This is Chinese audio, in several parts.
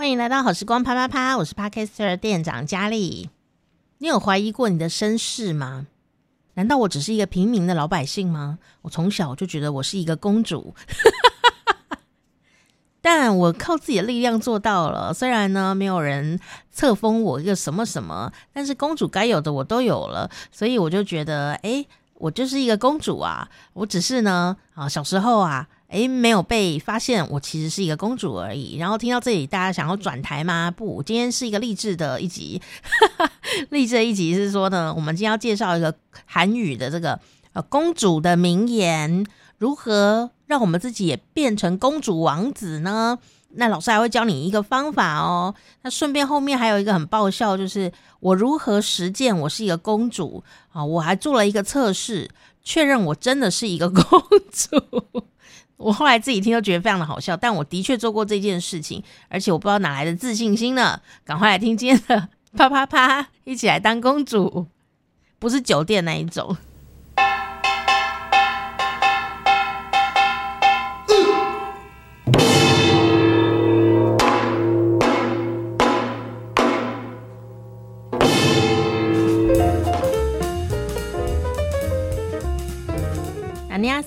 欢迎来到好时光啪啪啪，我是 Podcaster 店长佳丽。你有怀疑过你的身世吗？难道我只是一个平民的老百姓吗？我从小就觉得我是一个公主，但我靠自己的力量做到了。虽然呢，没有人册封我一个什么什么，但是公主该有的我都有了，所以我就觉得，哎，我就是一个公主啊！我只是呢，啊，小时候啊。诶，没有被发现，我其实是一个公主而已。然后听到这里，大家想要转台吗？不，今天是一个励志的一集。励志的一集是说呢，我们今天要介绍一个韩语的这个呃公主的名言，如何让我们自己也变成公主王子呢？那老师还会教你一个方法哦。那顺便后面还有一个很爆笑，就是我如何实践我是一个公主啊？我还做了一个测试，确认我真的是一个公主。我后来自己听都觉得非常的好笑，但我的确做过这件事情，而且我不知道哪来的自信心呢？赶快来听今天的啪啪啪，一起来当公主，不是酒店那一种。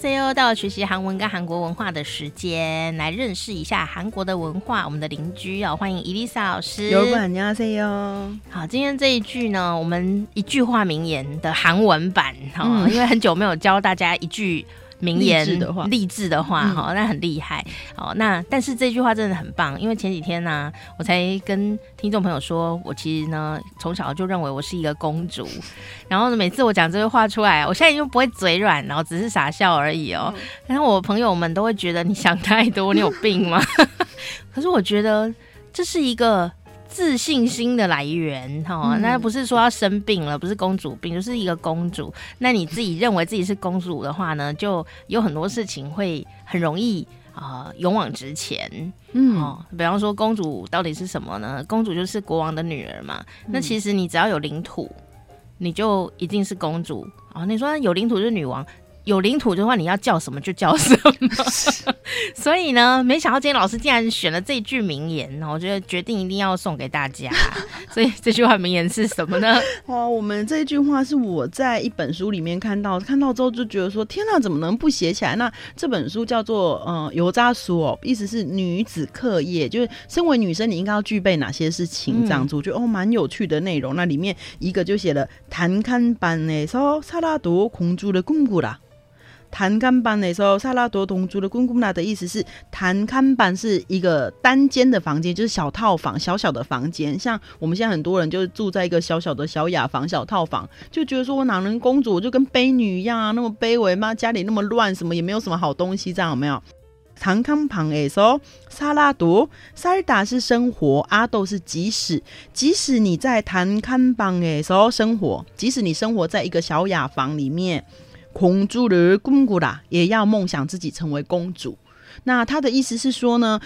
Annyeonghaseyo，到了学习韩文跟韩国文化的时间，来认识一下韩国的文化。我们的邻居哦，欢迎伊丽莎老师。有不？Annyeonghaseyo。好，今天这一句呢，我们一句话名言的韩文版哈，嗯、因为很久没有教大家一句。名言励志的话，励志的话，哈，那很厉害。好，那但是这句话真的很棒，因为前几天呢、啊，我才跟听众朋友说，我其实呢从小就认为我是一个公主，然后呢每次我讲这句话出来，我现在就不会嘴软，然后只是傻笑而已哦。然后我朋友们都会觉得你想太多，你有病吗？可是我觉得这是一个。自信心的来源，哈、嗯，那不是说要生病了，不是公主病，就是一个公主。那你自己认为自己是公主的话呢，就有很多事情会很容易啊、呃，勇往直前。嗯，哦，比方说公主到底是什么呢？公主就是国王的女儿嘛。那其实你只要有领土，你就一定是公主。哦，你说有领土就是女王。有领土的话你要叫什么就叫什么。所以呢没想到今天老师竟然选了这句名言我觉得决定一定要送给大家。所以这句话名言是什么呢？哦我们这句话是我在一本书里面看到看到之后就觉得说天哪怎么能不写起来？那这本书叫做嗯油渣书哦意思是女子课业就是身为女生你应该要具备哪些事情这样子我觉得哦蛮有趣的内容。那里面一个就写了谈看版的说萨拉多空珠的公古啦。단칸방에서살아도공주를꿈꾸라的意思是，단칸방是一个单间的房间，就是小套房，小小的房间。像我们现在很多人就是住在一个小小的小雅房、小套房，就觉得说我哪能公主，我就跟卑女一样啊，那么卑微吗？家里那么乱，什么也没有什么好东西，这样有没有？단칸방에서살아도살다是生活，阿豆是即使，即使你在단칸방에서生活，即使你生活在一个小雅房里面。 公主的꿈꾸라也要梦想自己成为公主。那他的意思是说呢，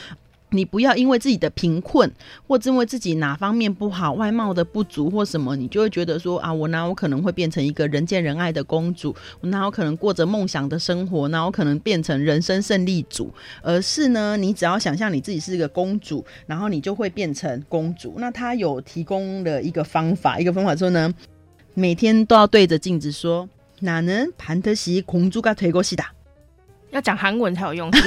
你不要因为自己的贫困，或者因为自己哪方面不好、外貌的不足或什么，你就会觉得说啊，我哪有可能会变成一个人见人爱的公主？我哪有可能过着梦想的生活？哪有可能变成人生胜利组？而是呢，你只要想象你自己是一个公主，然后你就会变成公主。那他有提供了一个方法，一个方法说呢，每天都要对着镜子说。 哪能盘得起公主噶推过去的？要讲韩文才有用，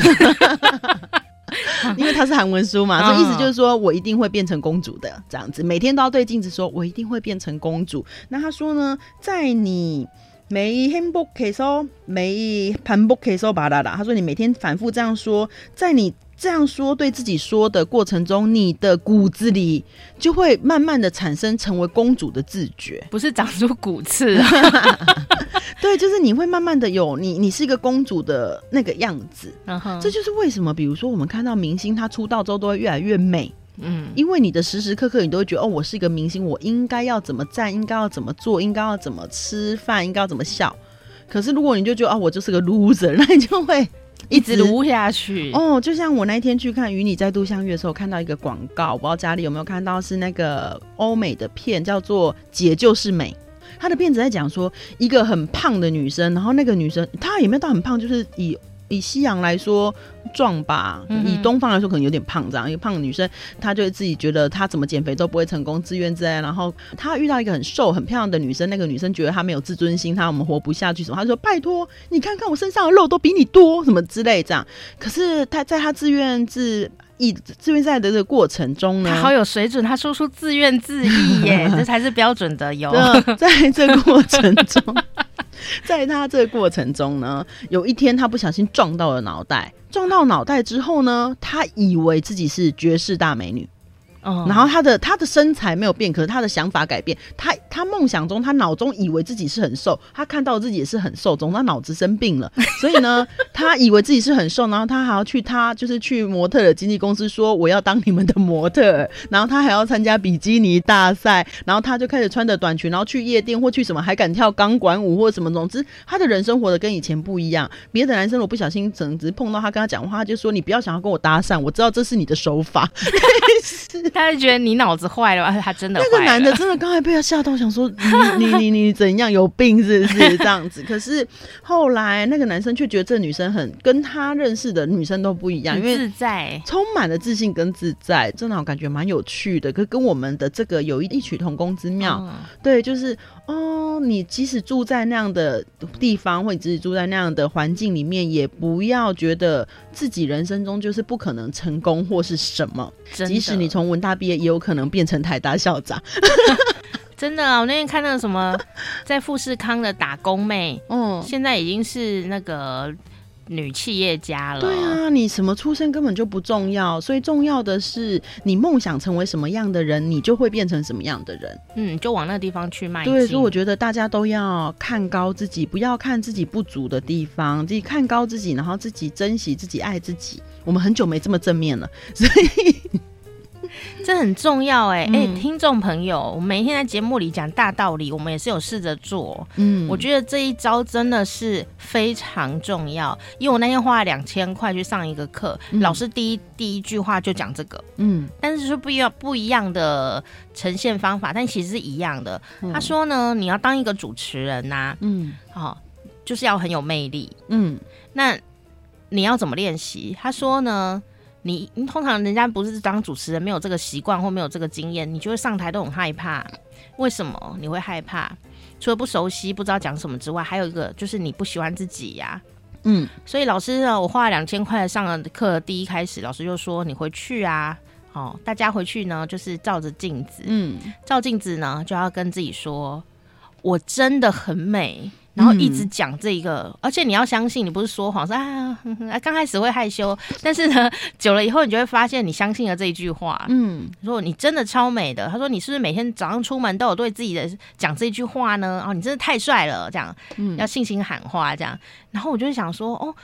因为它是韩文书嘛，所以意思就是说我一定会变成公主的，这样子，每天都要对镜子说，我一定会变成公主。那他说呢，在你每一행복해서每一반복해서巴啦啦，他说你每天反复这样说，在你。 这样说对自己说的过程中，你的骨子里就会慢慢的产生成为公主的自觉，不是长出骨刺啊。对，就是你会慢慢的有你，你是一个公主的那个样子。Uh huh. 这就是为什么，比如说我们看到明星她出道之后都会越来越美，嗯，因为你的时时刻刻你都会觉得哦，我是一个明星，我应该要怎么站，应该要怎么做，应该要怎么吃饭，应该要怎么笑。可是如果你就觉得哦，我就是个 loser，那你就会。一直撸下去哦，就像我那一天去看《与你再度相遇》的时候，看到一个广告，我不知道家里有没有看到，是那个欧美的片，叫做《姐就是美》。他的片子在讲说，一个很胖的女生，然后那个女生她也没有到很胖，就是以以西洋来说壮吧，以东方来说可能有点胖这样。一个胖的女生，她就会自己觉得她怎么减肥都不会成功，自怨自艾。然后她遇到一个很瘦很漂亮的女生，那个女生觉得她没有自尊心，她我们活不下去什么，她就说拜托你看看我身上的肉都比你多什么之类这样。可是她在她自怨自艾自怨自艾的这个过程中呢，好有水准，她说出自怨自艾耶，这才是标准的有。在这个过程中。在他这个过程中呢，有一天他不小心撞到了脑袋，撞到脑袋之后呢，他以为自己是绝世大美女。哦，然后他的他的身材没有变，可是他的想法改变。他他梦想中，他脑中以为自己是很瘦，他看到自己也是很瘦，总之他脑子生病了。所以呢，他以为自己是很瘦，然后他还要去他就是去模特的经纪公司说我要当你们的模特，然后他还要参加比基尼大赛，然后他就开始穿着短裙，然后去夜店或去什么还敢跳钢管舞或什么，总之他的人生活的跟以前不一样。别的男生我不小心只只是碰到他跟他讲话，他就说你不要想要跟我搭讪，我知道这是你的手法。他就觉得你脑子坏了，他真的了。那个男的真的刚才被他吓到，想说你你你你怎样有病是不是 这样子？可是后来那个男生却觉得这女生很跟他认识的女生都不一样，因为自在，充满了自信跟自在，真的我感觉蛮有趣的，可跟我们的这个有一异曲同工之妙。嗯、对，就是哦，你即使住在那样的地方，或者即使住在那样的环境里面，也不要觉得自己人生中就是不可能成功或是什么，即使你从文大毕业。也有可能变成台大校长，真的啊！我那天看到什么，在富士康的打工妹，嗯，现在已经是那个女企业家了。对啊，你什么出身根本就不重要，所以重要的是你梦想成为什么样的人，你就会变成什么样的人。嗯，就往那个地方去迈进。对，所以我觉得大家都要看高自己，不要看自己不足的地方，自己看高自己，然后自己珍惜自己，爱自己。我们很久没这么正面了，所以。这很重要哎、欸、哎、嗯欸，听众朋友，我们每天在节目里讲大道理，我们也是有试着做。嗯，我觉得这一招真的是非常重要，因为我那天花了两千块去上一个课，嗯、老师第一第一句话就讲这个。嗯，但是是不一样不一样的呈现方法，但其实是一样的。嗯、他说呢，你要当一个主持人呐、啊，嗯，好、哦，就是要很有魅力。嗯，那你要怎么练习？他说呢？你你通常人家不是当主持人，没有这个习惯或没有这个经验，你就会上台都很害怕。为什么你会害怕？除了不熟悉、不知道讲什么之外，还有一个就是你不喜欢自己呀、啊。嗯，所以老师呢，我花了两千块上了课，第一开始老师就说你回去啊，哦，大家回去呢就是照着镜子，嗯，照镜子呢就要跟自己说，我真的很美。然后一直讲这个，嗯、而且你要相信，你不是说谎，是 啊，刚开始会害羞，但是呢，久了以后，你就会发现你相信了这一句话。嗯，说你真的超美的。他说你是不是每天早上出门都有对自己的讲这句话呢？哦，你真的太帅了，这样，嗯，要信心喊话这样。然后我就想说，哦。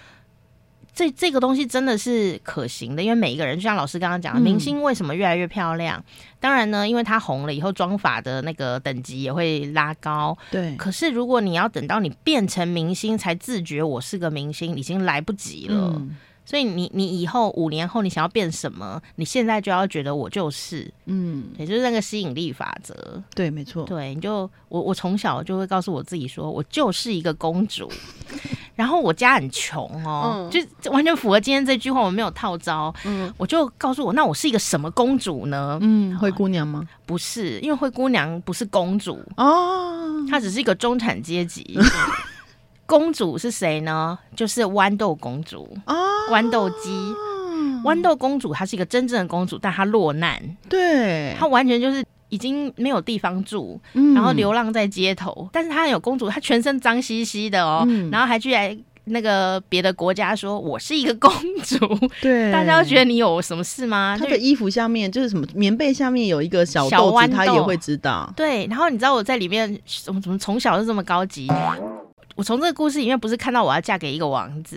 这这个东西真的是可行的，因为每一个人，就像老师刚刚讲的，明星为什么越来越漂亮？嗯、当然呢，因为他红了以后，妆法的那个等级也会拉高。对。可是如果你要等到你变成明星才自觉我是个明星，已经来不及了。嗯、所以你你以后五年后你想要变什么？你现在就要觉得我就是，嗯，也就是那个吸引力法则。对，没错。对，你就我我从小就会告诉我自己说，我就是一个公主。然后我家很穷哦，嗯、就完全符合今天这句话。我没有套招，嗯，我就告诉我，那我是一个什么公主呢？嗯，灰姑娘吗？不是，因为灰姑娘不是公主哦，她只是一个中产阶级。公主是谁呢？就是豌豆公主哦，豌豆鸡。豌豆公主她是一个真正的公主，但她落难，对，她完全就是。已经没有地方住，嗯、然后流浪在街头。但是她有公主，她全身脏兮兮的哦，嗯、然后还去来那个别的国家说：“我是一个公主。”对，大家都觉得你有什么事吗？她的衣服下面就是什么棉被下面有一个小豆子，她也会知道。对，然后你知道我在里面怎么怎么从小就这么高级？我从这个故事里面不是看到我要嫁给一个王子，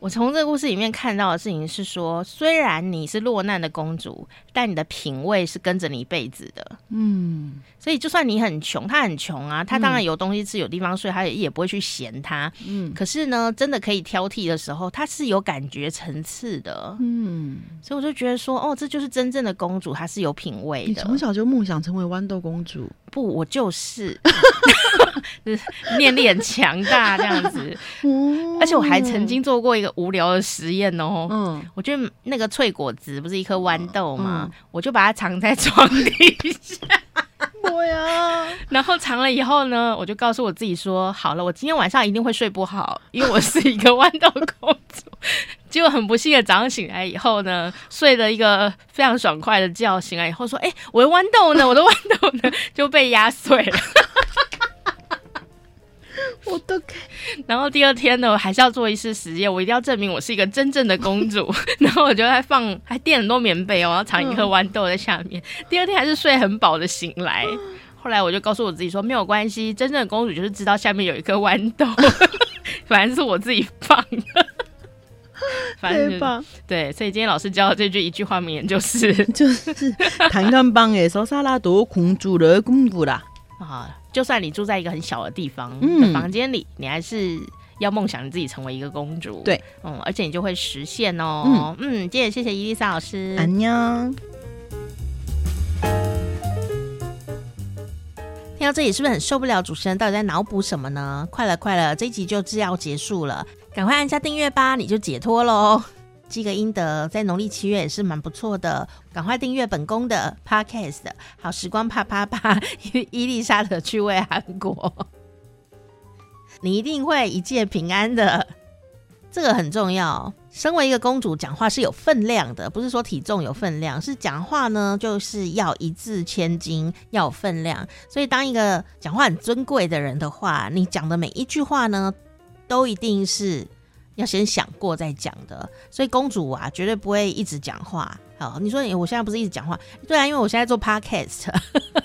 我从这个故事里面看到的事情是说，虽然你是落难的公主，但你的品味是跟着你一辈子的。嗯，所以就算你很穷，他很穷啊，他当然有东西吃，有地方睡，他也也不会去嫌他。嗯，可是呢，真的可以挑剔的时候，他是有感觉层次的。嗯，所以我就觉得说，哦，这就是真正的公主，她是有品味的。你从小就梦想成为豌豆公主？不，我就是，念力很强大这样子。而且我还曾经做过一个。个无聊的实验哦。嗯，我就那个脆果子不是一颗豌豆嘛，嗯、我就把它藏在床底下。对啊，然后藏了以后呢，我就告诉我自己说：好了，我今天晚上一定会睡不好，因为我是一个豌豆公主。结果很不幸的，早上醒来以后呢，睡了一个非常爽快的觉。醒来以后说：哎，我的豌豆呢？我的豌豆呢？就被压碎了。我都，然后第二天呢，我还是要做一次实验，我一定要证明我是一个真正的公主。然后我就还放，还垫很多棉被哦，然后藏一颗豌豆在下面。嗯、第二天还是睡很饱的醒来。后来我就告诉我自己说，没有关系，真正的公主就是知道下面有一颗豌豆，反正是我自己放的。反正对吧？对，所以今天老师教的这句一句话名言就是，就是弹钢棒诶，手沙拉多公主的公主啦啊。就算你住在一个很小的地方的房间里，嗯、你还是要梦想你自己成为一个公主。对，嗯，而且你就会实现哦。嗯，嗯，今天谢谢伊丽莎老师。安妞。听到这里是不是很受不了？主持人到底在脑补什么呢？快了，快了，这一集就是要结束了，赶快按下订阅吧，你就解脱喽。积个阴德，在农历七月也是蛮不错的。赶快订阅本宫的 Podcast，好时光啪啪啪，伊丽莎的趣味韩国，你一定会一切平安的。这个很重要。身为一个公主，讲话是有分量的，不是说体重有分量，是讲话呢就是要一字千金，要有分量。所以，当一个讲话很尊贵的人的话，你讲的每一句话呢，都一定是。要先想过再讲的，所以公主啊，绝对不会一直讲话。好，你说你我现在不是一直讲话？对啊，因为我现在做 podcast，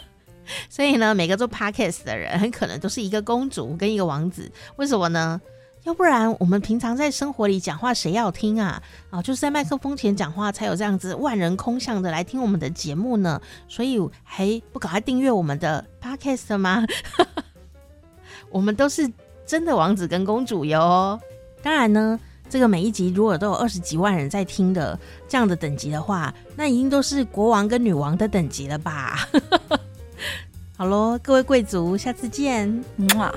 所以呢，每个做 podcast 的人很可能都是一个公主跟一个王子。为什么呢？要不然我们平常在生活里讲话，谁要听啊？啊，就是在麦克风前讲话，才有这样子万人空巷的来听我们的节目呢。所以还不赶快订阅我们的 podcast 吗？我们都是真的王子跟公主哟。当然呢，这个每一集如果都有二十几万人在听的这样的等级的话，那已经都是国王跟女王的等级了吧？好咯，各位贵族，下次见，么。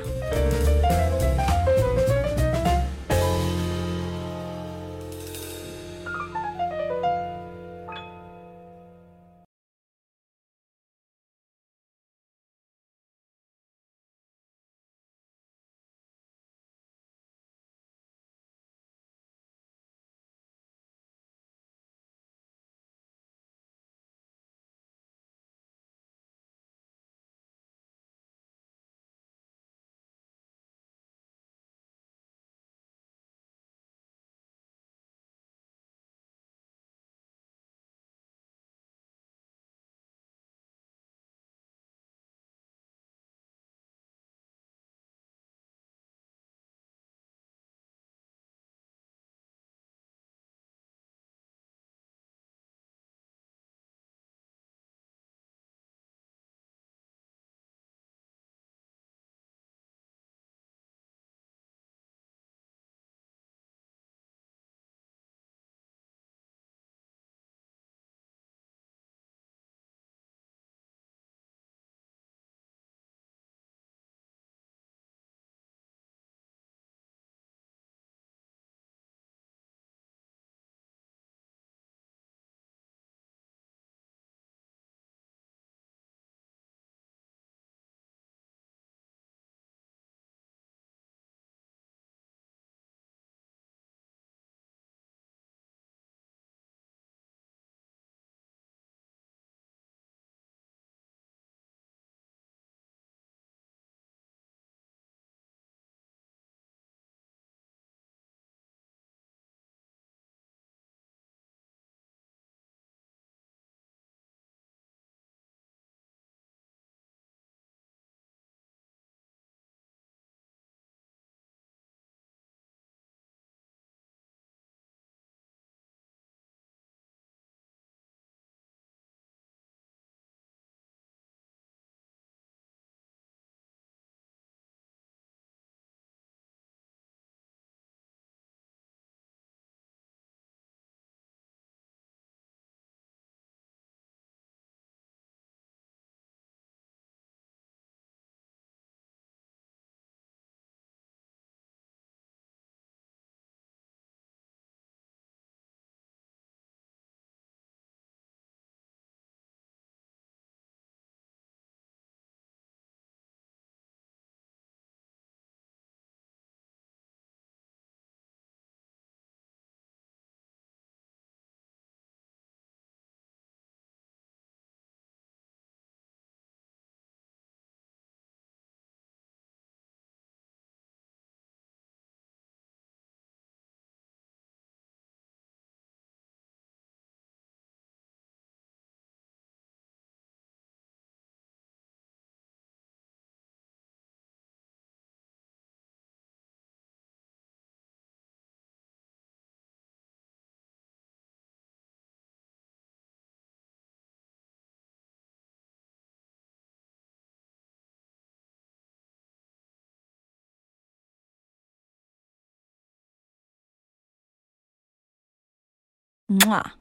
嗯啊。